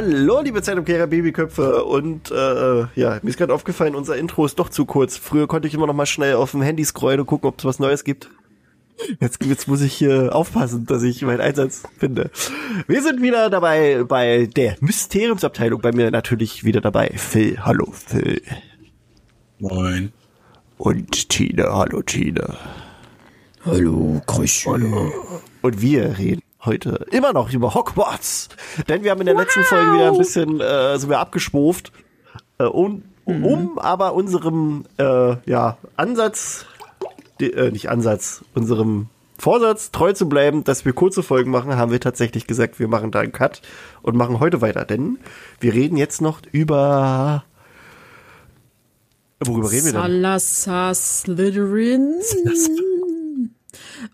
Hallo, liebe Zeitumkehrer Babyköpfe. Und äh, ja, mir ist gerade aufgefallen, unser Intro ist doch zu kurz. Früher konnte ich immer noch mal schnell auf dem Handy scrollen und gucken, ob es was Neues gibt. Jetzt, jetzt muss ich hier aufpassen, dass ich meinen Einsatz finde. Wir sind wieder dabei bei der Mysteriumsabteilung. Bei mir natürlich wieder dabei Phil. Hallo Phil. Moin. Und Tina. Hallo Tina. Hallo, Hallo. Und wir reden heute immer noch über Hogwarts. Denn wir haben in der wow. letzten Folge wieder ein bisschen äh, so wir abgeschwuft, äh, um, mhm. um aber unserem äh, ja, Ansatz, die, äh, nicht Ansatz, unserem Vorsatz treu zu bleiben, dass wir kurze Folgen machen, haben wir tatsächlich gesagt, wir machen da einen Cut und machen heute weiter. Denn wir reden jetzt noch über Worüber reden wir denn? Salazar Slytherin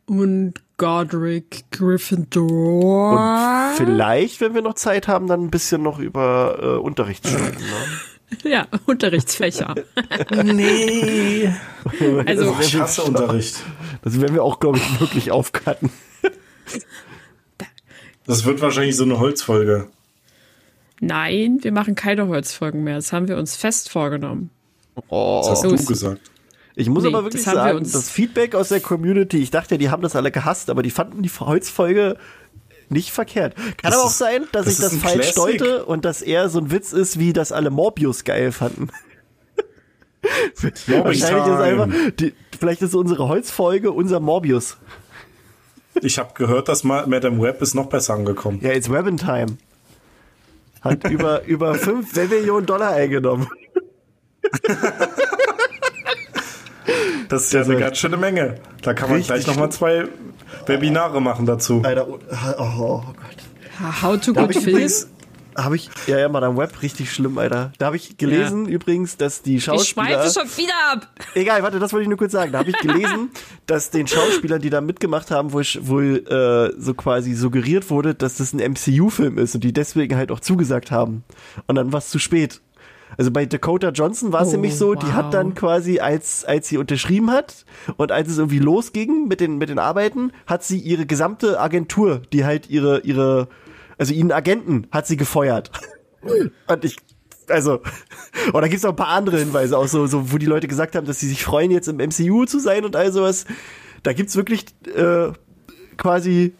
und Godric Gryffindor. Und vielleicht, wenn wir noch Zeit haben, dann ein bisschen noch über äh, Unterrichtsstunden. Ne? Ja, Unterrichtsfächer. nee. Also, ich hasse Unterricht. Das werden wir auch, glaube ich, wirklich aufcutten. Das wird wahrscheinlich so eine Holzfolge. Nein, wir machen keine Holzfolgen mehr. Das haben wir uns fest vorgenommen. Oh, das hast du gesagt. Ich muss nee, aber wirklich das sagen, das Feedback aus der Community, ich dachte, die haben das alle gehasst, aber die fanden die Holzfolge nicht verkehrt. Kann das aber auch sein, dass das ich das falsch Classic. deute und dass eher so ein Witz ist, wie das alle Morbius geil fanden. Wahrscheinlich ist einfach, die, vielleicht ist unsere Holzfolge unser Morbius. Ich habe gehört, dass Madame Web ist noch besser angekommen. Ja, it's Web in Time. Hat über, über 5 Millionen Dollar eingenommen. Das ist ja eine ganz schöne Menge. Da kann man gleich nochmal zwei Webinare machen dazu. Alter, oh, oh Gott. How to good film? Habe ich, ja, ja, Madame Web, richtig schlimm, Alter. Da habe ich gelesen ja. übrigens, dass die Schauspieler. Ich schmeiße schon wieder ab. Egal, warte, das wollte ich nur kurz sagen. Da habe ich gelesen, dass den Schauspielern, die da mitgemacht haben, wohl, wohl äh, so quasi suggeriert wurde, dass das ein MCU-Film ist und die deswegen halt auch zugesagt haben. Und dann war es zu spät. Also bei Dakota Johnson war es oh, nämlich so, wow. die hat dann quasi, als, als sie unterschrieben hat und als es irgendwie losging mit den, mit den Arbeiten, hat sie ihre gesamte Agentur, die halt ihre, ihre, also ihren Agenten hat sie gefeuert. und ich, also, und da gibt's noch ein paar andere Hinweise, auch so, so, wo die Leute gesagt haben, dass sie sich freuen, jetzt im MCU zu sein und all sowas. Da gibt's wirklich äh, quasi,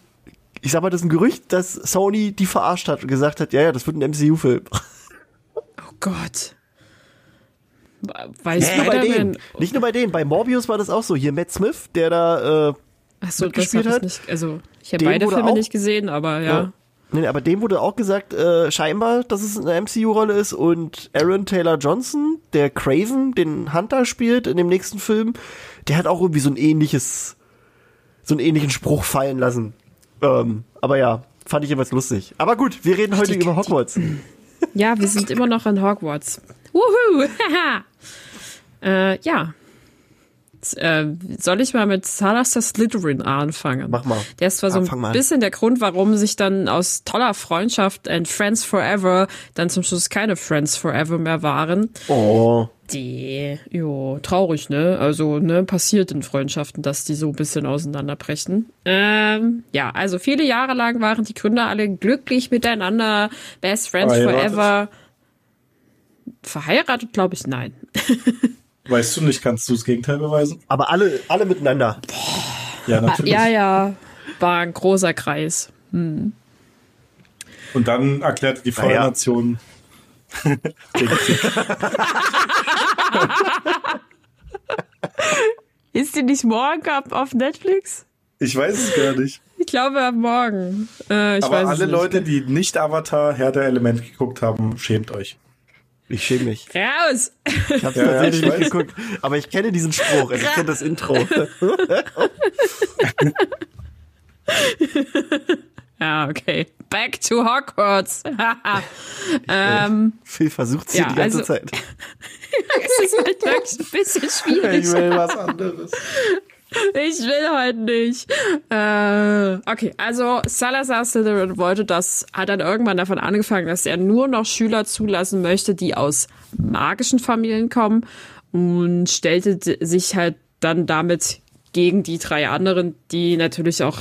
ich sag mal, das ist ein Gerücht, dass Sony die verarscht hat und gesagt hat, ja, ja, das wird ein MCU-Film. Gott. Weiß nicht nur bei denen. Nicht nur bei denen. Bei Morbius war das auch so. Hier Matt Smith, der da äh, Ach so, mitgespielt hat. Nicht, also ich habe beide Filme auch, nicht gesehen, aber ja. ja. Nee, aber dem wurde auch gesagt, äh, scheinbar, dass es eine MCU-Rolle ist und Aaron Taylor Johnson, der Craven, den Hunter spielt in dem nächsten Film, der hat auch irgendwie so ein ähnliches, so einen ähnlichen Spruch fallen lassen. Ähm, aber ja, fand ich jeweils lustig. Aber gut, wir reden Ach, heute über Hogwarts. Ja, wir sind immer noch in Hogwarts. Wuhu! äh, ja. Äh, soll ich mal mit Salazar Slytherin anfangen? Mach mal. Der ist zwar so ein bisschen der Grund, warum sich dann aus toller Freundschaft and Friends Forever dann zum Schluss keine Friends Forever mehr waren. Oh. Die, jo, traurig, ne? Also, ne, passiert in Freundschaften, dass die so ein bisschen auseinanderbrechen. Ähm, ja, also viele Jahre lang waren die Gründer alle glücklich miteinander, Best Friends. Forever. Verheiratet, glaube ich, nein. Weißt du nicht, kannst du das Gegenteil beweisen? Aber alle, alle miteinander. Ja, natürlich. Ja, ja, war ein großer Kreis. Hm. Und dann erklärte die Feuernation ja. Ist die nicht morgen ab auf Netflix? Ich weiß es gar nicht. Ich glaube ab morgen. Äh, Aber alle Leute, die nicht Avatar Herr der Elemente geguckt haben, schämt euch. Ich schäme mich. Raus! Ich habe ja, tatsächlich ja, nicht geguckt, aber ich kenne diesen Spruch, also ich kenne das Intro. ja, okay. Back to Hogwarts. ähm, Phil versucht sie ja, die ganze also, Zeit. es ist halt wirklich ein bisschen schwierig. Ich will was anderes. Ich will heute nicht. Äh, okay, also Salazar Slytherin wollte das, hat dann irgendwann davon angefangen, dass er nur noch Schüler zulassen möchte, die aus magischen Familien kommen und stellte sich halt dann damit gegen die drei anderen, die natürlich auch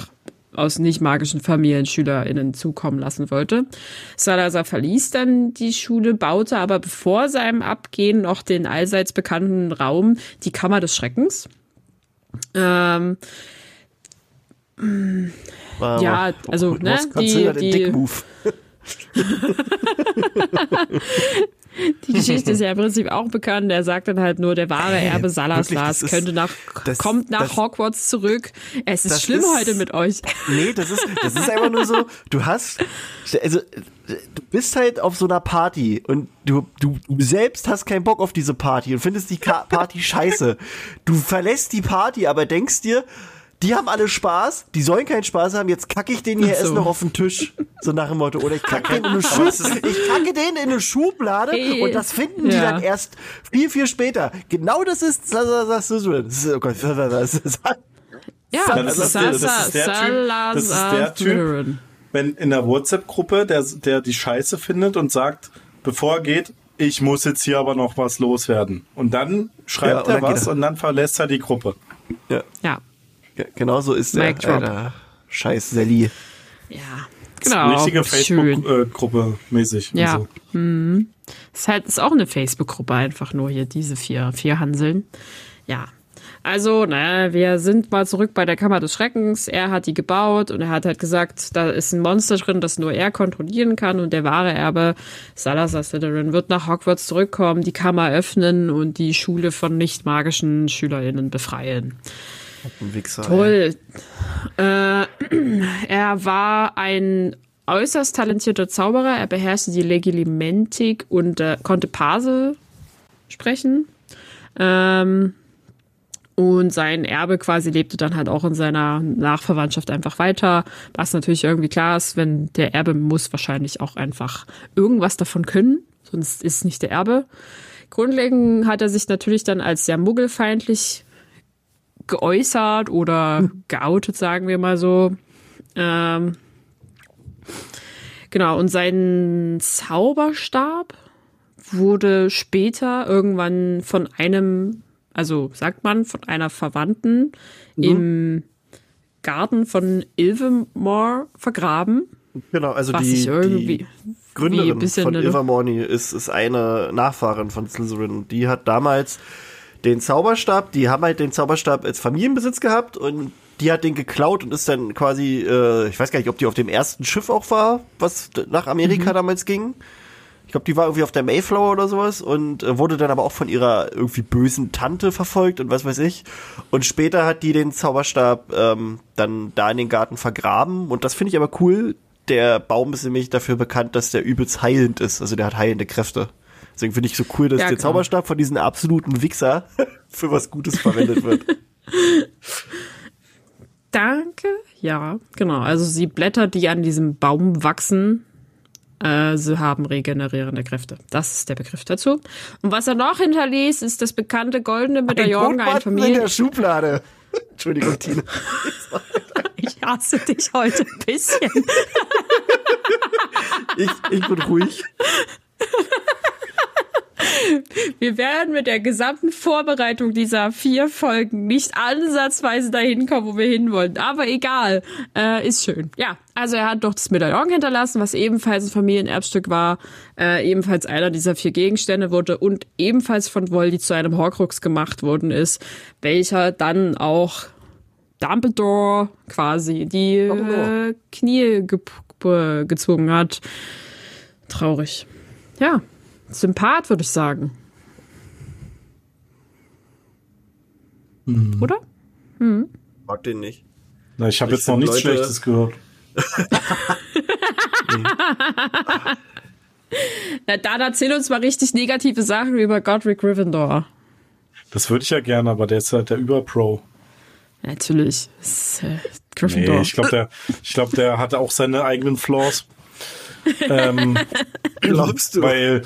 aus nicht magischen Familien SchülerInnen zukommen lassen wollte. Salazar verließ dann die Schule, baute aber bevor seinem Abgehen noch den allseits bekannten Raum, die Kammer des Schreckens. Ähm, ja, also, ne, die, die, Die Geschichte ist ja im Prinzip auch bekannt. Er sagt dann halt nur, der wahre Erbe Salazars könnte nach, das, kommt nach das, Hogwarts zurück. Es ist schlimm ist, heute mit euch. Nee, das ist, das ist einfach nur so, du hast, also, du bist halt auf so einer Party und du, du, du selbst hast keinen Bock auf diese Party und findest die Party scheiße. Du verlässt die Party, aber denkst dir, die haben alle Spaß, die sollen keinen Spaß haben, jetzt kacke ich den hier so. erst noch auf den Tisch. So nach dem Motto. Oder ich kacke den in eine Schublade. Ich kacke den in eine Schublade hey. und das finden die dann erst viel, viel später. Genau das ist, das ist, oh Gott, ja, ist, das ist der Typ, das ist der Typ, wenn in der WhatsApp-Gruppe, der, der die Scheiße findet und sagt, bevor er geht, ich muss jetzt hier aber noch was loswerden. Und dann schreibt ja, und er was und dann verlässt er die Gruppe. Ja. ja. Genau so ist der Alter, Scheiß Sally. Ja, genau. Richtige Facebook-Gruppe mäßig. Ja. So. Mhm. Ist halt ist auch eine Facebook-Gruppe einfach nur hier diese vier vier Hanseln. Ja. Also, naja, wir sind mal zurück bei der Kammer des Schreckens. Er hat die gebaut und er hat halt gesagt, da ist ein Monster drin, das nur er kontrollieren kann und der wahre Erbe, Salazar Slytherin, wird nach Hogwarts zurückkommen, die Kammer öffnen und die Schule von nicht magischen SchülerInnen befreien. Wichser, Toll. Äh, er war ein äußerst talentierter Zauberer. Er beherrschte die Legilimentik und äh, konnte Pase sprechen. Ähm, und sein Erbe quasi lebte dann halt auch in seiner Nachverwandtschaft einfach weiter. Was natürlich irgendwie klar ist, wenn der Erbe muss wahrscheinlich auch einfach irgendwas davon können, sonst ist nicht der Erbe. Grundlegend hat er sich natürlich dann als sehr muggelfeindlich geäußert oder hm. geoutet, sagen wir mal so. Ähm, genau, und sein Zauberstab wurde später irgendwann von einem, also sagt man, von einer Verwandten mhm. im Garten von Ilvermore vergraben. Genau, also die, die Gründerin von Ilvermorny ist, ist eine Nachfahrin von Slytherin. Die hat damals den Zauberstab, die haben halt den Zauberstab als Familienbesitz gehabt und die hat den geklaut und ist dann quasi, äh, ich weiß gar nicht, ob die auf dem ersten Schiff auch war, was nach Amerika mhm. damals ging. Ich glaube, die war irgendwie auf der Mayflower oder sowas und äh, wurde dann aber auch von ihrer irgendwie bösen Tante verfolgt und was weiß ich. Und später hat die den Zauberstab ähm, dann da in den Garten vergraben und das finde ich aber cool. Der Baum ist nämlich dafür bekannt, dass der übelst heilend ist. Also der hat heilende Kräfte. Deswegen finde ich so cool, dass ja, der genau. Zauberstab von diesen absoluten Wichser für was Gutes verwendet wird. Danke. Ja, genau. Also die Blätter, die an diesem Baum wachsen, äh, sie haben regenerierende Kräfte. Das ist der Begriff dazu. Und was er noch hinterließ, ist das bekannte goldene Medaillon ein Familien in der Schublade. Entschuldigung, Tina. ich hasse dich heute ein bisschen. ich, ich bin ruhig. Wir werden mit der gesamten Vorbereitung dieser vier Folgen nicht ansatzweise dahin kommen, wo wir hinwollen. Aber egal, äh, ist schön. Ja, also er hat doch das Medaillon hinterlassen, was ebenfalls ein Familienerbstück war, äh, ebenfalls einer dieser vier Gegenstände wurde und ebenfalls von Voldy zu einem Horcrux gemacht worden ist, welcher dann auch Dumbledore quasi die äh, Knie ge gezwungen hat. Traurig. Ja, Sympath, würde ich sagen. Hm. Oder? Hm. Mag den nicht. Na, ich habe jetzt noch nichts Leute... Schlechtes gehört. Na, dann erzähl uns mal richtig negative Sachen über Godric Gryffindor. Das würde ich ja gerne, aber der ist halt der Überpro. Natürlich. Ist, äh, Gryffindor. Nee, ich glaube, der, glaub, der hatte auch seine eigenen Flaws. Ähm, Glaubst du? Weil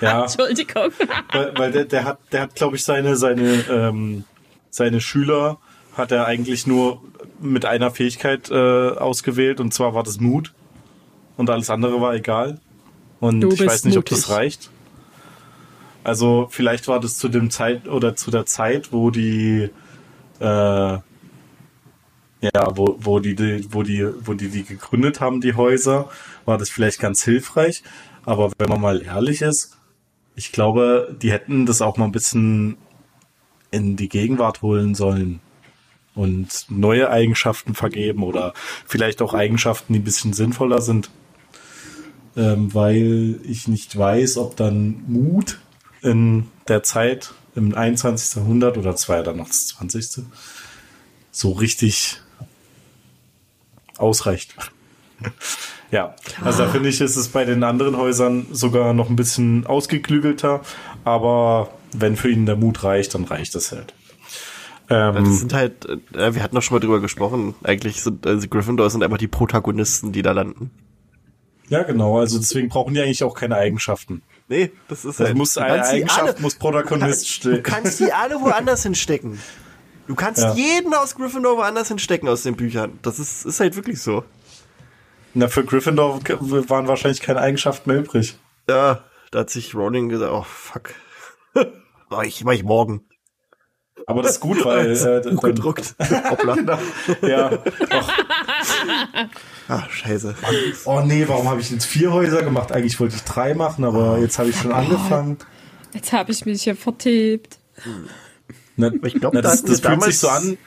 ja. Entschuldigung. Weil, weil der, der hat, der hat, glaube ich, seine, seine, ähm, seine Schüler hat er eigentlich nur mit einer Fähigkeit äh, ausgewählt und zwar war das Mut. Und alles andere war egal. Und ich weiß nicht, mutig. ob das reicht. Also vielleicht war das zu dem Zeit oder zu der Zeit, wo die äh, ja, wo, wo die, wo die, wo die die gegründet haben, die Häuser, war das vielleicht ganz hilfreich. Aber wenn man mal ehrlich ist, ich glaube, die hätten das auch mal ein bisschen in die Gegenwart holen sollen und neue Eigenschaften vergeben oder vielleicht auch Eigenschaften, die ein bisschen sinnvoller sind. Ähm, weil ich nicht weiß, ob dann Mut in der Zeit im 21. Jahrhundert oder zwei dann noch das 20. so richtig ausreicht. ja, also da finde ich, ist es bei den anderen Häusern sogar noch ein bisschen ausgeklügelter, aber wenn für ihn der Mut reicht, dann reicht es halt. Ähm, das sind halt, äh, wir hatten doch schon mal drüber gesprochen, eigentlich sind also Gryffindor sind einfach die Protagonisten, die da landen. Ja, genau, also deswegen brauchen die eigentlich auch keine Eigenschaften. Nee, das ist also halt. Muss eine Eigenschaft alle, muss Protagonist stehen. Du kannst die alle woanders hinstecken. Du kannst ja. jeden aus Gryffindor woanders hinstecken aus den Büchern. Das ist, ist halt wirklich so. Na, für Gryffindor waren wahrscheinlich keine Eigenschaften mehr übrig. Ja, da hat sich Rowling gesagt, oh fuck. mach, ich, mach ich morgen. Aber das ist gut, weil äh, Buch gedruckt. Hoppla. genau. Ja. Ach, scheiße. Oh nee, warum habe ich jetzt vier Häuser gemacht? Eigentlich wollte ich drei machen, aber jetzt habe ich schon angefangen. Jetzt habe ich mich hier vertiebt. Na, ich glaube, das, das fühlt sich so an.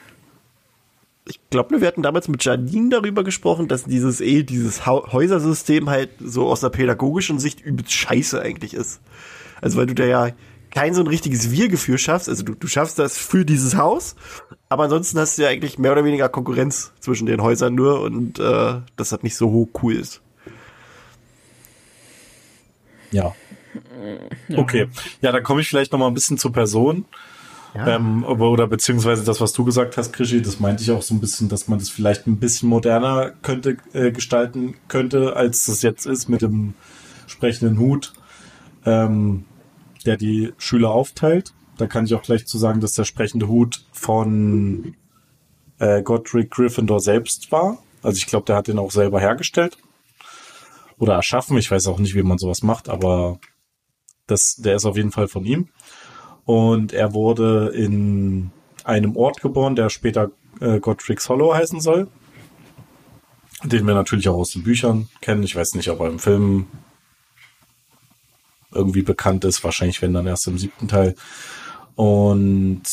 Ich glaube, wir hatten damals mit Janine darüber gesprochen, dass dieses eh, dieses Häusersystem halt so aus der pädagogischen Sicht übelst scheiße eigentlich ist. Also weil du da ja kein so ein richtiges Wir-Gefühl schaffst. Also du, du schaffst das für dieses Haus, aber ansonsten hast du ja eigentlich mehr oder weniger Konkurrenz zwischen den Häusern nur und äh, das hat nicht so hoch cool ist. Ja. Okay. Ja, dann komme ich vielleicht noch mal ein bisschen zur Person. Ja. Ähm, oder beziehungsweise das, was du gesagt hast, Krischi, das meinte ich auch so ein bisschen, dass man das vielleicht ein bisschen moderner könnte äh, gestalten könnte, als das jetzt ist mit dem sprechenden Hut, ähm, der die Schüler aufteilt. Da kann ich auch gleich zu sagen, dass der sprechende Hut von äh, Godric Gryffindor selbst war. Also ich glaube, der hat den auch selber hergestellt oder erschaffen. Ich weiß auch nicht, wie man sowas macht, aber das, der ist auf jeden Fall von ihm. Und er wurde in einem Ort geboren, der später äh, Godric's Hollow heißen soll. Den wir natürlich auch aus den Büchern kennen. Ich weiß nicht, ob er im Film irgendwie bekannt ist. Wahrscheinlich, wenn dann erst im siebten Teil. Und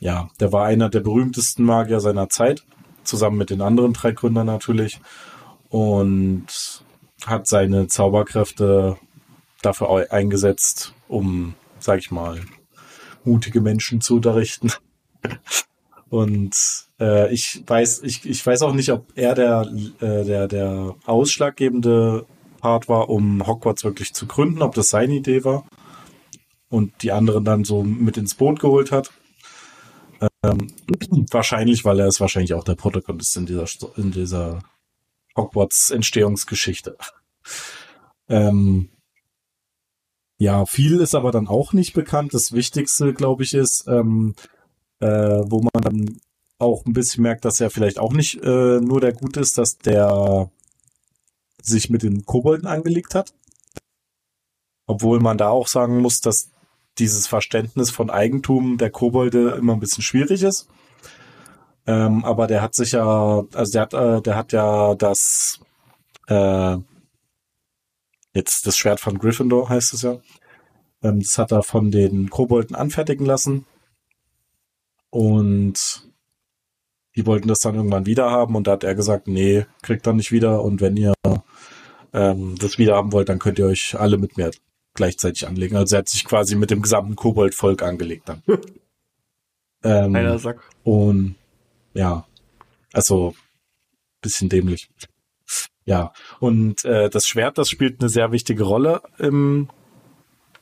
ja, der war einer der berühmtesten Magier seiner Zeit. Zusammen mit den anderen drei Gründern natürlich. Und hat seine Zauberkräfte dafür eingesetzt, um, sag ich mal, mutige Menschen zu unterrichten. Und äh, ich weiß, ich, ich weiß auch nicht, ob er der, äh, der, der ausschlaggebende Part war, um Hogwarts wirklich zu gründen, ob das seine Idee war und die anderen dann so mit ins Boot geholt hat. Ähm, wahrscheinlich, weil er ist wahrscheinlich auch der Protagonist in dieser, in dieser Hogwarts Entstehungsgeschichte. Ähm, ja, viel ist aber dann auch nicht bekannt. Das Wichtigste, glaube ich, ist, ähm, äh, wo man dann auch ein bisschen merkt, dass er vielleicht auch nicht äh, nur der Gute ist, dass der sich mit den Kobolden angelegt hat. Obwohl man da auch sagen muss, dass dieses Verständnis von Eigentum der Kobolde immer ein bisschen schwierig ist. Ähm, aber der hat sich ja, also der hat, äh, der hat ja das äh, Jetzt das Schwert von Gryffindor heißt es ja. Ähm, das hat er von den Kobolden anfertigen lassen. Und die wollten das dann irgendwann wieder haben und da hat er gesagt, nee, kriegt er nicht wieder und wenn ihr ähm, das wieder haben wollt, dann könnt ihr euch alle mit mir gleichzeitig anlegen. Also er hat sich quasi mit dem gesamten Koboldvolk angelegt dann. ähm, Einer Sack. Und ja, also bisschen dämlich. Ja, und äh, das Schwert, das spielt eine sehr wichtige Rolle im,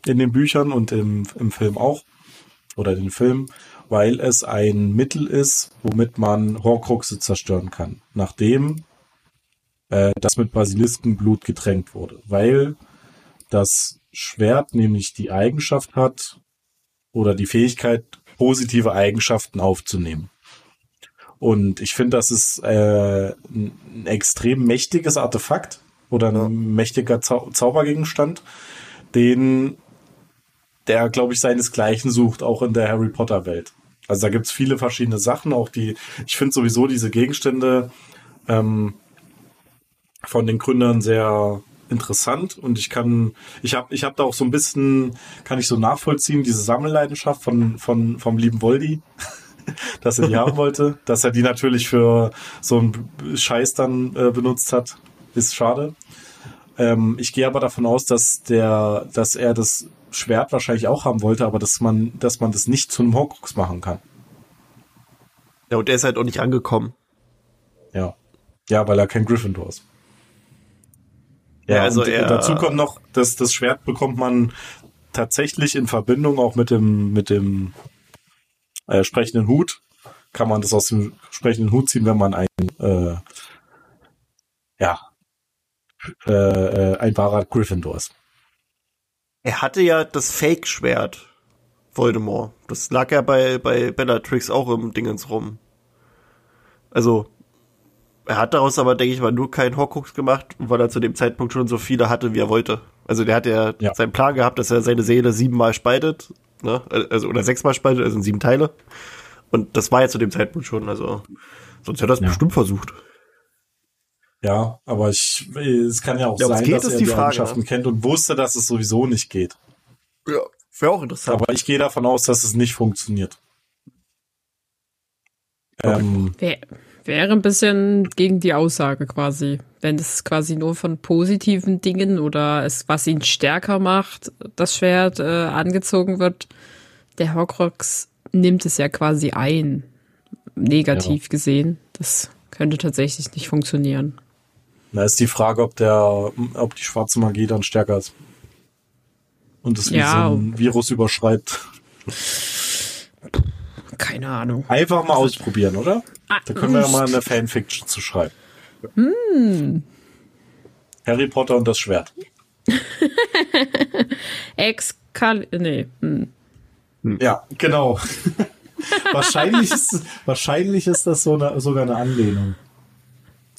in den Büchern und im, im Film auch. Oder den Film, weil es ein Mittel ist, womit man Horcruxe zerstören kann. Nachdem äh, das mit Basiliskenblut getränkt wurde. Weil das Schwert nämlich die Eigenschaft hat oder die Fähigkeit, positive Eigenschaften aufzunehmen. Und ich finde, das ist äh, ein extrem mächtiges Artefakt oder ein ja. mächtiger Zau Zaubergegenstand, den der, glaube ich, seinesgleichen sucht, auch in der Harry Potter Welt. Also da gibt's viele verschiedene Sachen, auch die, ich finde sowieso diese Gegenstände ähm, von den Gründern sehr interessant und ich kann, ich habe ich hab da auch so ein bisschen, kann ich so nachvollziehen, diese Sammelleidenschaft von, von, vom lieben Voldi, dass er die haben wollte, dass er die natürlich für so einen Scheiß dann äh, benutzt hat, ist schade. Ähm, ich gehe aber davon aus, dass der, dass er das Schwert wahrscheinlich auch haben wollte, aber dass man, dass man das nicht zu einem Horcrux machen kann. Ja, und der ist halt auch nicht angekommen. Ja. Ja, weil er kein Gryffindor ist. Ja, Ja, also und er- dazu kommt noch, dass das Schwert bekommt man tatsächlich in Verbindung auch mit dem, mit dem äh, sprechenden Hut. Kann man das aus dem sprechenden Hut ziehen, wenn man ein, äh, ja, äh, äh, ein wahrer Gryffindor ist. Er hatte ja das Fake-Schwert, Voldemort. Das lag ja bei, bei Bellatrix auch im Dingens rum. Also, er hat daraus aber, denke ich mal, nur keinen Horcrux gemacht, weil er zu dem Zeitpunkt schon so viele hatte, wie er wollte. Also der hat ja, Ja. seinen Plan gehabt, dass er seine Seele siebenmal spaltet, ne? Also, oder sechsmal spaltet, also in sieben Teile. Und das war ja zu dem Zeitpunkt schon, also sonst hätte er es Ja. bestimmt versucht. Ja, aber ich, es kann ja auch Ja, sein, geht, dass er die die, Eigenschaften ne? kennt und wusste, dass es sowieso nicht geht. Ja, wäre auch interessant. Aber ich gehe davon aus, dass es nicht funktioniert. Ähm, Wär, wäre ein bisschen gegen die Aussage quasi. Wenn es quasi nur von positiven Dingen oder es, was ihn stärker macht, das Schwert äh, angezogen wird, der Horcrux nimmt es ja quasi ein. Negativ gesehen. Das könnte tatsächlich nicht funktionieren. Da ist die Frage, ob der, ob die schwarze Magie dann stärker ist. Und es wie Ja. so ein Virus überschreibt. Keine Ahnung. Einfach mal ausprobieren, oder? Ah, Da können wir ja mal eine Fanfiction zu schreiben. Harry Potter und das Schwert. Exkal... Nee. Hm. Ja, genau. wahrscheinlich, ist, wahrscheinlich ist das so eine, sogar eine Anlehnung.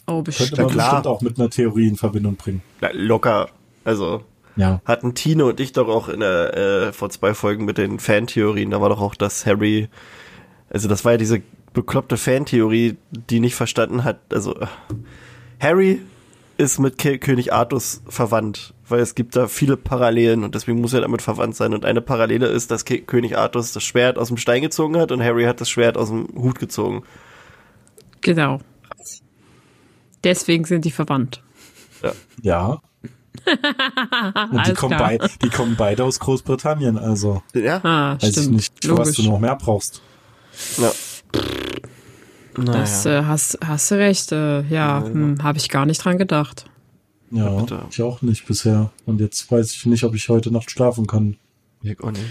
Oh, Könnte bestimmt. man klar. bestimmt auch mit einer Theorie in Verbindung bringen. Na, locker. Also, Ja. hatten Tine und ich doch auch in der, äh, vor zwei Folgen mit den Fantheorien, da war doch auch, dass Harry, also das war ja diese bekloppte Fantheorie, die nicht verstanden hat, also äh, Harry ist mit Ke König Artus verwandt, weil es gibt da viele Parallelen und deswegen muss er damit verwandt sein. Und eine Parallele ist, dass Ke König Artus das Schwert aus dem Stein gezogen hat und Harry hat das Schwert aus dem Hut gezogen. Genau. Deswegen sind die verwandt. Ja. Und die kommen, bei, die kommen beide aus Großbritannien, also Ja? Ah, weiß stimmt. ich nicht, für was Logisch. du noch mehr brauchst. Ja. Das äh, hast, hast du recht. Äh, ja, hm, habe ich gar nicht dran gedacht. Ja, bitte. ich auch nicht bisher. Und jetzt weiß ich nicht, ob ich heute Nacht schlafen kann. Ich auch nicht.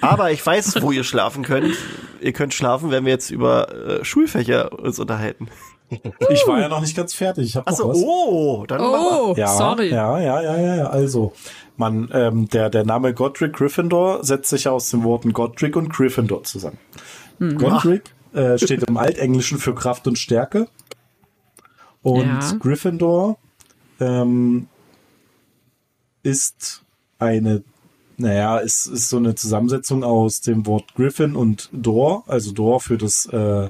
Aber ich weiß, wo ihr schlafen könnt. Ihr könnt schlafen, wenn wir jetzt über äh, Schulfächer uns unterhalten. Ich war ja noch nicht ganz fertig. Ich hab noch Achso, was. oh, dann mach mal. Oh, Ja, sorry. ja, ja, ja, ja, ja. Also, man, ähm, der, der Name Godric Gryffindor setzt sich aus den Worten Godric und Gryffindor zusammen. Godric äh, steht im Altenglischen für Kraft und Stärke. Und Ja. Gryffindor ähm, ist eine, naja, ist, ist so eine Zusammensetzung aus dem Wort Griffin und Dor. Also Dor für das, äh,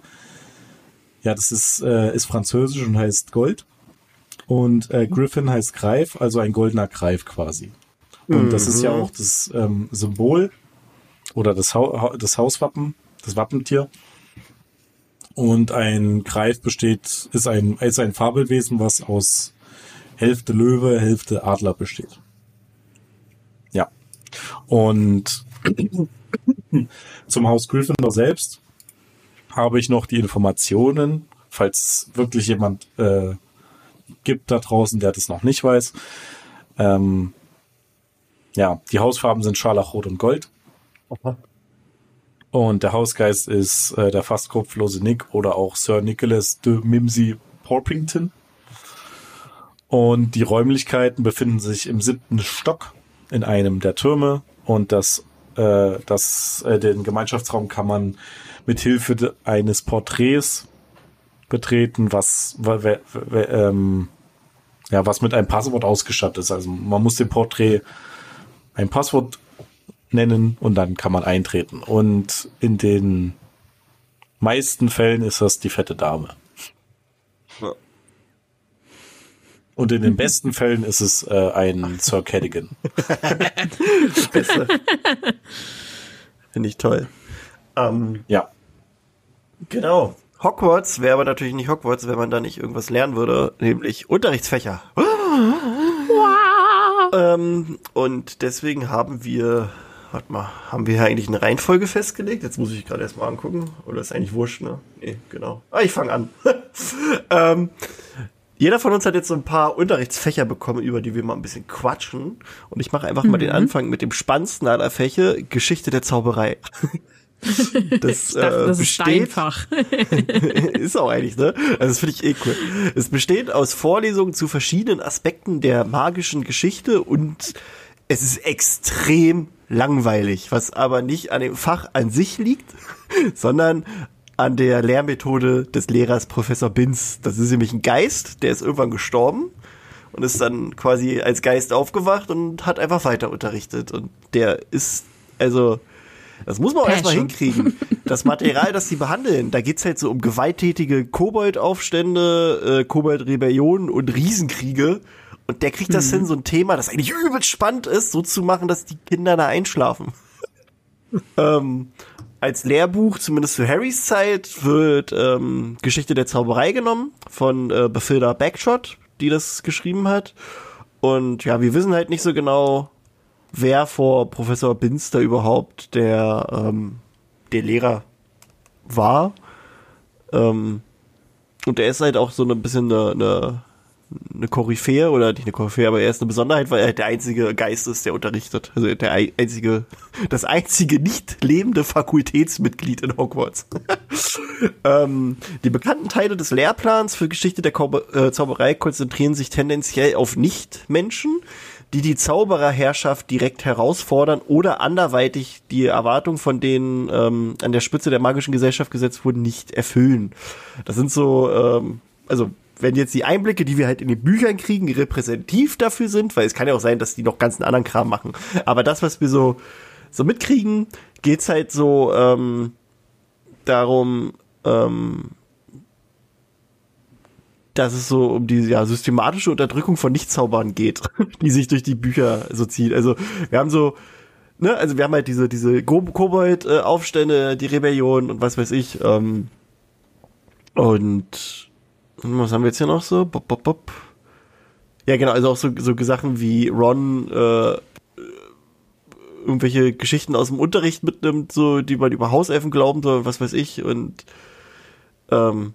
ja, das ist, äh, ist französisch und heißt Gold. Und äh, Griffin heißt Greif, also ein goldener Greif quasi. Und das ist ja auch das ähm, Symbol oder das, Hau- das Hauswappen, das Wappentier. Und ein Greif besteht, ist ein, ist ein Fabelwesen, was aus Hälfte Löwe, Hälfte Adler besteht. Ja. Und zum Haus Gryffindor selbst habe ich noch die Informationen, falls es wirklich jemand äh, gibt da draußen, der das noch nicht weiß. Ähm, ja, die Hausfarben sind Scharlachrot und Gold. Und der Hausgeist ist äh, der fast kopflose Nick oder auch Sir Nicholas de Mimsy Porpington. Und die Räumlichkeiten befinden sich im siebten Stock in einem der Türme und das, äh, das, äh, den Gemeinschaftsraum kann man mit Hilfe eines Porträts betreten, was, wa- wa- wa- ähm, ja, was mit einem Passwort ausgestattet ist. Also man muss dem Porträt ein Passwort nennen und dann kann man eintreten. Und in den meisten Fällen ist das die fette Dame. Ja. Und in den besten Fällen ist es äh, ein Sir Cadigan. Beste. Finde ich toll. Ähm, Ja. genau. Hogwarts wäre aber natürlich nicht Hogwarts, wenn man da nicht irgendwas lernen würde, nämlich Unterrichtsfächer. ähm, und deswegen haben wir, warte mal, haben wir hier eigentlich eine Reihenfolge festgelegt? Jetzt muss ich gerade erstmal angucken. Oder ist eigentlich wurscht, ne? Nee, genau. Ah, ich fange an. ähm, jeder von uns hat jetzt so ein paar Unterrichtsfächer bekommen, über die wir mal ein bisschen quatschen. Und ich mache einfach mal den Anfang mit dem spannendsten aller Fäche, Geschichte der Zauberei. Das, dachte, äh, das ist besteht, Fach. ist auch eigentlich, ne? Also das finde ich eh cool. Es besteht aus Vorlesungen zu verschiedenen Aspekten der magischen Geschichte und es ist extrem langweilig, was aber nicht an dem Fach an sich liegt, sondern an der Lehrmethode des Lehrers Professor Binz. Das ist nämlich ein Geist, der ist irgendwann gestorben und ist dann quasi als Geist aufgewacht und hat einfach weiter unterrichtet. Und der ist, also, das muss man auch erstmal hinkriegen. Das Material, das sie behandeln, da geht's halt so um gewalttätige Koboldaufstände, äh, Kobold-Rebellionen und Riesenkriege. Und der kriegt das hin, so ein Thema, das eigentlich übelst spannend ist, so zu machen, dass die Kinder da einschlafen. ähm, als Lehrbuch, zumindest für Harrys Zeit, wird ähm, Geschichte der Zauberei genommen von äh, Bethilda Backshot, die das geschrieben hat. Und ja, wir wissen halt nicht so genau, wer vor Professor da überhaupt der, ähm, der Lehrer war. Ähm, und er ist halt auch so ein bisschen eine, eine, eine Koryphäe, oder nicht eine Koryphäe, aber er ist eine Besonderheit, weil er halt der einzige Geist ist, der unterrichtet. Also der ei- einzige, das einzige nicht lebende Fakultätsmitglied in Hogwarts. ähm, die bekannten Teile des Lehrplans für Geschichte der Korbe äh, Zauberei konzentrieren sich tendenziell auf Nicht-Menschen, die die Zaubererherrschaft direkt herausfordern oder anderweitig die Erwartungen von denen ähm, an der Spitze der magischen Gesellschaft gesetzt wurden, nicht erfüllen. Das sind so, ähm, also wenn jetzt die Einblicke, die wir halt in den Büchern kriegen, repräsentativ dafür sind, weil es kann ja auch sein, dass die noch ganz einen anderen Kram machen. Aber das, was wir so, so mitkriegen, geht's halt so ähm, darum, ähm, dass es so um die ja, systematische Unterdrückung von Nichtzaubern geht, die sich durch die Bücher so zieht. Also wir haben so, ne, also wir haben halt diese, diese Kobold-Aufstände, die Rebellion und was weiß ich. Ähm, und was haben wir jetzt hier noch so? Bop, bop, bop. Ja, genau, also auch so, so Sachen wie Ron äh, irgendwelche Geschichten aus dem Unterricht mitnimmt, so die man über Hauselfen glauben soll, was weiß ich. Und ähm,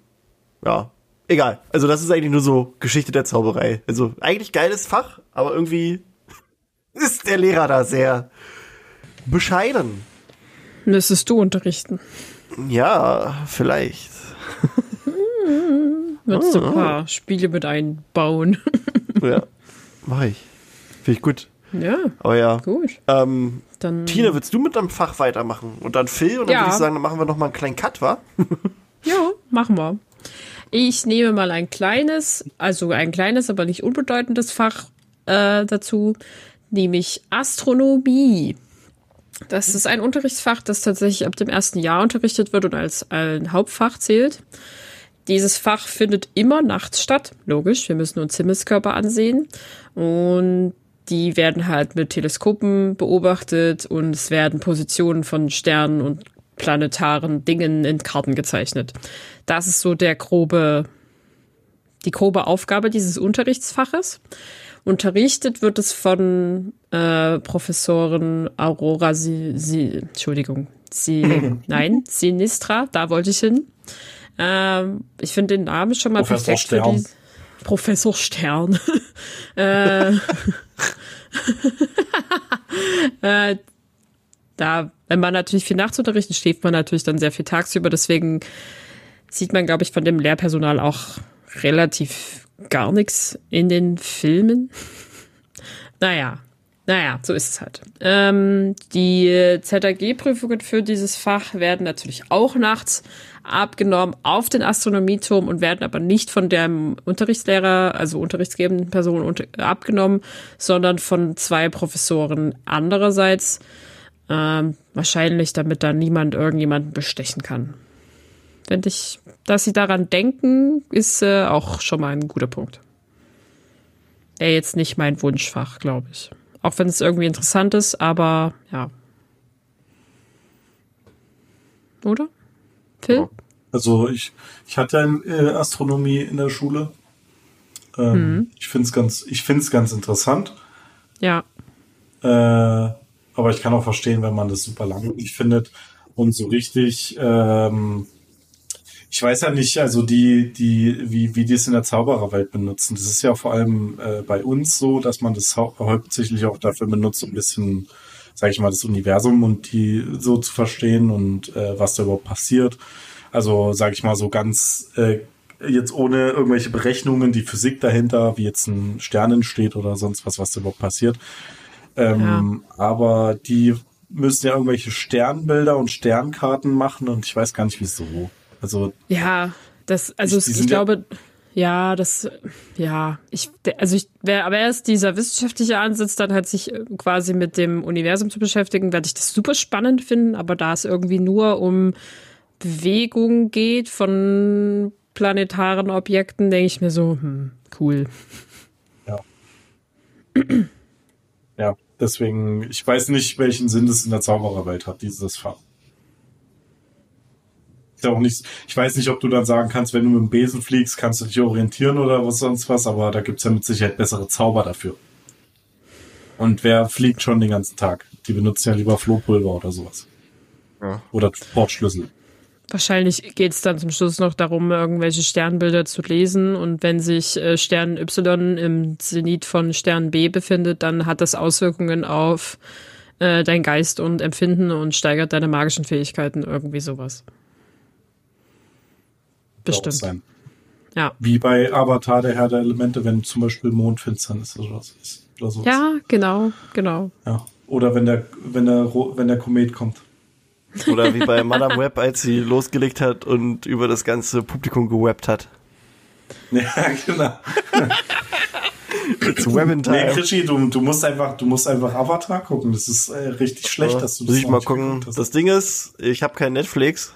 ja, egal. Also das ist eigentlich nur so Geschichte der Zauberei. Also eigentlich geiles Fach, aber irgendwie ist der Lehrer da sehr bescheiden. Müsstest du unterrichten. Ja, vielleicht. Würdest Ah. du ein paar Spiele mit einbauen. Ja, mache ich. Finde ich gut. ja, Aber ja. gut. Ähm, Dann Tina, willst du mit deinem Fach weitermachen? Und dann Phil? Und dann Ja. würde ich sagen, dann machen wir noch mal einen kleinen Cut, wa? Ja, machen wir. Ich nehme mal ein kleines, also ein kleines, aber nicht unbedeutendes Fach äh, dazu, nämlich Astronomie. Das ist ein Unterrichtsfach, das tatsächlich ab dem ersten Jahr unterrichtet wird und als ein Hauptfach zählt. Dieses Fach findet immer nachts statt, logisch. Wir müssen uns Himmelskörper ansehen und die werden halt mit Teleskopen beobachtet und es werden Positionen von Sternen und planetaren Dingen in Karten gezeichnet. Das ist so der grobe, die grobe Aufgabe dieses Unterrichtsfaches. Unterrichtet wird es von äh, Professorin Aurora Si, si Entschuldigung, Si, nein, Sinistra, da wollte ich hin. Ähm, ich finde den Namen schon mal Professor perfekt für Stern. die Professor Stern. äh, äh, da, wenn man natürlich viel nachts unterrichtet, schläft man natürlich dann sehr viel tagsüber. Deswegen sieht man, glaube ich, von dem Lehrpersonal auch relativ gar nichts in den Filmen. Naja, naja, so ist es halt. Ähm, die ZAG-Prüfungen für dieses Fach werden natürlich auch nachts abgenommen auf den Astronomieturm und werden aber nicht von dem Unterrichtslehrer, also unterrichtsgebenden Person unter abgenommen, sondern von zwei Professoren andererseits. Ähm, wahrscheinlich, damit da niemand irgendjemanden bestechen kann. Finde ich, dass sie daran denken, ist äh, auch schon mal ein guter Punkt. Wäre jetzt nicht mein Wunschfach, glaube ich. Auch wenn es irgendwie interessant ist, aber ja. Oder? Phil? Also ich, ich hatte äh, Astronomie in der Schule. Ähm, mhm. Ich finde es ganz, ich finde es ganz interessant. Ja. Äh, aber ich kann auch verstehen, wenn man das super langweilig findet und so richtig. Ähm, ich weiß ja nicht, also die, die, wie, wie die es in der Zaubererwelt benutzen. Das ist ja vor allem äh, bei uns so, dass man das hauptsächlich auch dafür benutzt, ein bisschen, sag ich mal, das Universum und die so zu verstehen und äh, was da überhaupt passiert. Also, sag ich mal, so ganz äh, jetzt ohne irgendwelche Berechnungen, die Physik dahinter, wie jetzt ein Stern entsteht oder sonst was, was da überhaupt passiert. Ähm, ja. Aber die müssen ja irgendwelche Sternbilder und Sternkarten machen und ich weiß gar nicht wieso. Also ja, das also ich, ich glaube ja, das ja, ich also ich wer aber erst dieser wissenschaftliche Ansatz dann halt sich äh, quasi mit dem Universum zu beschäftigen, werde ich das super spannend finden, aber da es irgendwie nur um Bewegung geht von planetaren Objekten, denke ich mir so, hm, cool. Ja. ja, deswegen, ich weiß nicht, welchen Sinn das in der Zaubererwelt hat, dieses Fach. Ist ja auch nicht, ich weiß nicht, ob du dann sagen kannst, wenn du mit dem Besen fliegst, kannst du dich orientieren oder was sonst was, aber da gibt es ja mit Sicherheit bessere Zauber dafür. Und wer fliegt schon den ganzen Tag? Die benutzen ja lieber Flohpulver oder sowas. Ja. Oder Portschlüssel. Wahrscheinlich geht es dann zum Schluss noch darum, irgendwelche Sternbilder zu lesen. Und wenn sich äh, Stern Y im Zenit von Stern B befindet, dann hat das Auswirkungen auf äh, dein Geist und Empfinden und steigert deine magischen Fähigkeiten, irgendwie sowas. Bestimmt. Ja. Wie bei Avatar, der Herr der Elemente, wenn zum Beispiel Mondfinsternis oder sowas ist. Oder sowas. Ja, genau, genau. Ja. Oder wenn der, wenn der, wenn der Komet kommt. Oder wie bei Madame Web, als sie losgelegt hat und über das ganze Publikum gewebbt hat. Ja, genau. It's Webbing Time. Nee, Krischi, du, du, musst einfach, du musst einfach Avatar gucken. Das ist äh, richtig schlecht, ja, dass du das Muss ich mal gucken. Das Ding ist, ich habe kein Netflix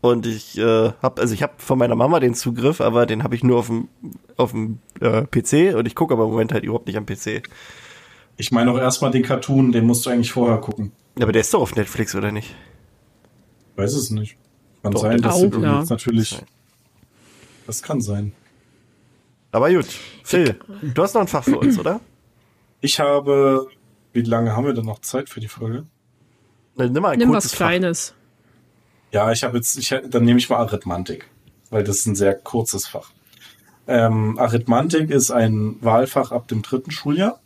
und ich äh, habe, also ich habe von meiner Mama den Zugriff, aber den habe ich nur auf dem auf dem äh, PC und ich gucke aber im Moment halt überhaupt nicht am PC. Ich meine auch erstmal den Cartoon, den musst du eigentlich vorher gucken. Aber der ist doch auf Netflix, oder nicht? Weiß es nicht. Kann doch, sein, dass auch, ja. natürlich. Das kann sein. Aber gut, Phil, du hast noch ein Fach für uns, oder? Ich habe. Wie lange haben wir denn noch Zeit für die Folge? Na, nimm mal ein nimm was Fach. Kleines. Ja, ich habe jetzt, ich, dann nehme ich mal Arithmantik, weil das ist ein sehr kurzes Fach. Ähm, Arithmantik ist ein Wahlfach ab dem dritten Schuljahr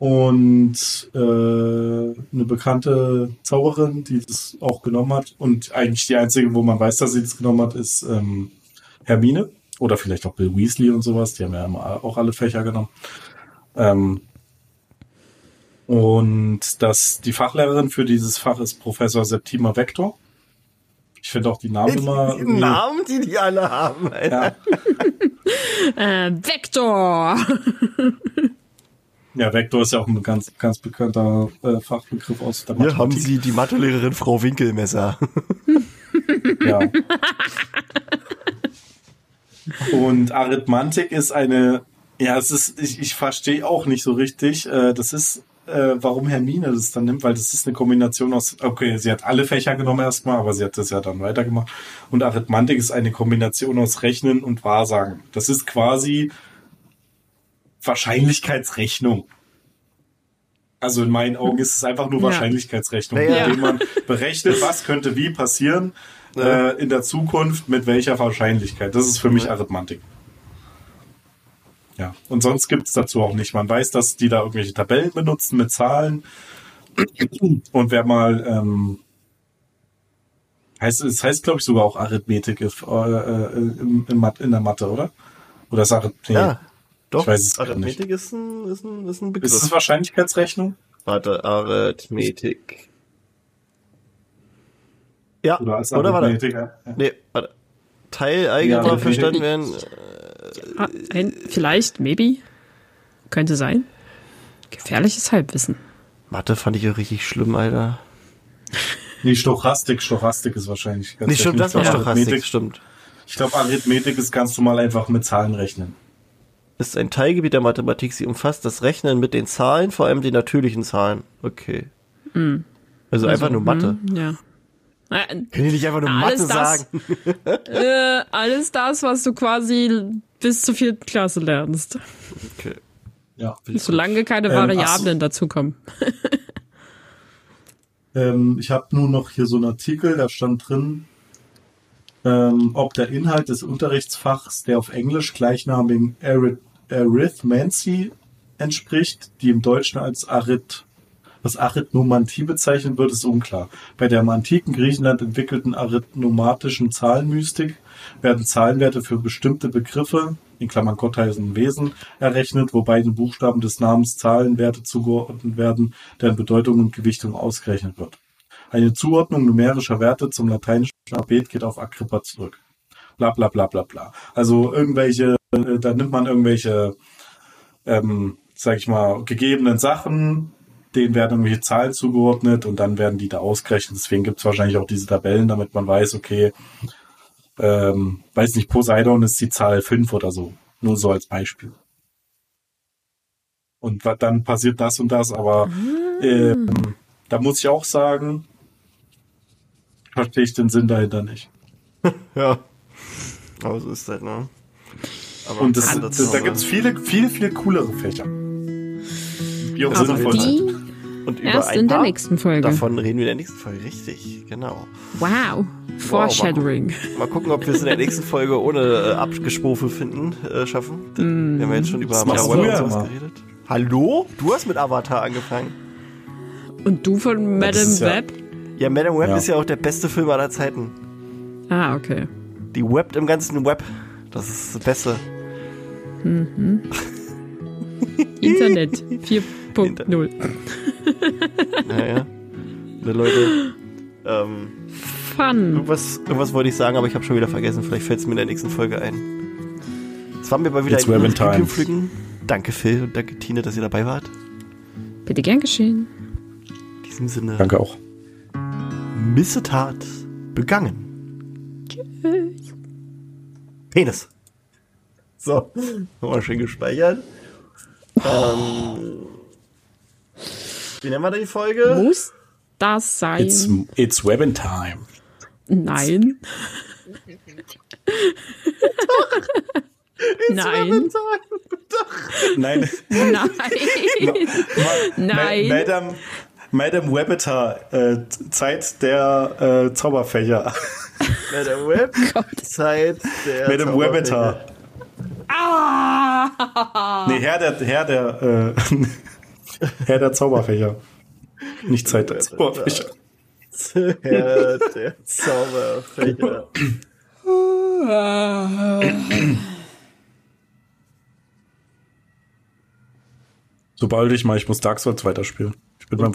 und äh, eine bekannte Zauberin, die das auch genommen hat. Und eigentlich die einzige, wo man weiß, dass sie das genommen hat, ist ähm, Hermine. Oder vielleicht auch Bill Weasley und sowas. Die haben ja auch alle Fächer genommen. Ähm, und das, die Fachlehrerin für dieses Fach ist Professor Septima Vector. Ich finde auch die Namen immer. Die Namen, die die alle haben. Alter. Ja. äh, Vector. Ja, Vektor ist ja auch ein ganz, ganz bekannter äh, Fachbegriff aus der Mathematik. Hier haben Sie die Mathelehrerin Frau Winkelmesser. ja. Und Arithmantik ist eine, ja, es ist, ich, ich verstehe auch nicht so richtig. Äh, das ist, äh, warum Hermine das dann nimmt, weil das ist eine Kombination aus, okay, sie hat alle Fächer genommen erstmal, aber sie hat das ja dann weitergemacht. Und Arithmantik ist eine Kombination aus Rechnen und Wahrsagen. Das ist quasi Wahrscheinlichkeitsrechnung. Also in meinen Augen ist es einfach nur Wahrscheinlichkeitsrechnung, ja. indem man berechnet, was könnte wie passieren ja. äh, in der Zukunft mit welcher Wahrscheinlichkeit. Das ist für mich Arithmantik. Ja, und sonst gibt es dazu auch nicht. Man weiß, dass die da irgendwelche Tabellen benutzen mit Zahlen. Und wer mal, ähm, heißt, es heißt, glaube ich, sogar auch Arithmetik äh, äh, in, in, der Mathe, oder? Oder ist Arithmetik? Ja, doch, ich weiß es Arithmetik nicht. Ist, ein, ist, ein, ist ein Begriff. Ist es Wahrscheinlichkeitsrechnung? Warte, Arithmetik. Ja, oder, als oder warte. Ja. Nee, warte. Teileigenbar ja, verstanden werden. Ah, ein, vielleicht, maybe. Könnte sein. Gefährliches Halbwissen. Mathe fand ich ja richtig schlimm, Alter. Nee, Stochastik, Stochastik ist wahrscheinlich ganz Nee, stimmt, das war Stochastik, Arithmetik- stimmt. Ich glaube, Arithmetik ist ganz normal einfach mit Zahlen rechnen. Ist ein Teilgebiet der Mathematik. Sie umfasst das Rechnen mit den Zahlen, vor allem den natürlichen Zahlen. Okay. Also, einfach nur Mathe. Hm, ja. Äh, Können die nicht einfach nur Alles Mathe das- sagen? äh, alles das, was du quasi bis zur vierten Klasse lernst. Okay. Ja. Solange keine Ähm, ach so. Variablen dazukommen. Ähm, ich habe nur noch hier so einen Artikel, da stand drin, ähm, ob der Inhalt des Unterrichtsfachs, der auf Englisch gleichnamigen Arith Arithmancy entspricht, die im Deutschen als Arith was Arithnomantie bezeichnet wird, ist unklar. Bei der im antiken Griechenland entwickelten arithnomatischen Zahlenmystik werden Zahlenwerte für bestimmte Begriffe, in Klammern Gott heißen Wesen, errechnet, wobei den Buchstaben des Namens Zahlenwerte zugeordnet werden, deren Bedeutung und Gewichtung ausgerechnet wird. Eine Zuordnung numerischer Werte zum lateinischen Alphabet geht auf Agrippa zurück. Bla bla bla bla bla. Also irgendwelche, äh, da nimmt man irgendwelche, ähm, sag ich mal, gegebenen Sachen, denen werden irgendwelche Zahlen zugeordnet und dann werden die da ausgerechnet. Deswegen gibt es wahrscheinlich auch diese Tabellen, damit man weiß, okay, ähm, weiß nicht, Poseidon ist die Zahl 5 oder so. Nur so als Beispiel. Und dann passiert das und das, aber ähm, da muss ich auch sagen, verstehe ich den Sinn dahinter nicht. Ja. Aber so ist das, ne? Aber Und das, das, das, da gibt es viele, viele, viele coolere Fächer. Die auch Also sinnvoll die- sind. Und über Erst in der nächsten Folge. Davon reden wir in der nächsten Folge, richtig, genau. Wow. Foreshadowing. Mal gucken, ob wir es in der nächsten Folge ohne äh, Abgespofel finden, äh, schaffen. Wir haben ja jetzt schon über Web du und sowas immer. geredet. Hallo? Du hast mit Avatar angefangen. Und du von Madame ist ja- Web? Ja, Madame Web Ja. ist ja auch der beste Film aller Zeiten. Ah, okay. Die webt im ganzen Web. Das ist das Beste. Internet 4.0. Naja. Ne, Leute. Ähm, Fun. irgendwas, irgendwas wollte ich sagen, aber ich habe schon wieder vergessen. Vielleicht fällt es mir in der nächsten Folge ein. Es war mir mal wieder It's ein Web in Review Time. pflücken. Danke Phil und danke Tine, dass ihr dabei wart. Bitte gern geschehen. In diesem Sinne. Danke auch. Missetat begangen. Penis. So, nochmal schön gespeichert. Ähm, wie nennen wir die Folge? Muss das sein? It's, it's Webbing Time. Nein. Nein. Nein. Nein. Nein. Ma Madame, Madame Webbeter, äh, Zeit der äh, Zauberfächer. Madame Web. Zeit der Madame Webbeter. Ah! Nee, Herr der, Herr der, äh, Herr der Zauberfächer. Nicht Zeit der Zauberfächer. Herr der Zauberfächer. Sobald ich mal, ich muss Dark Souls weiterspielen. Ich bin beim,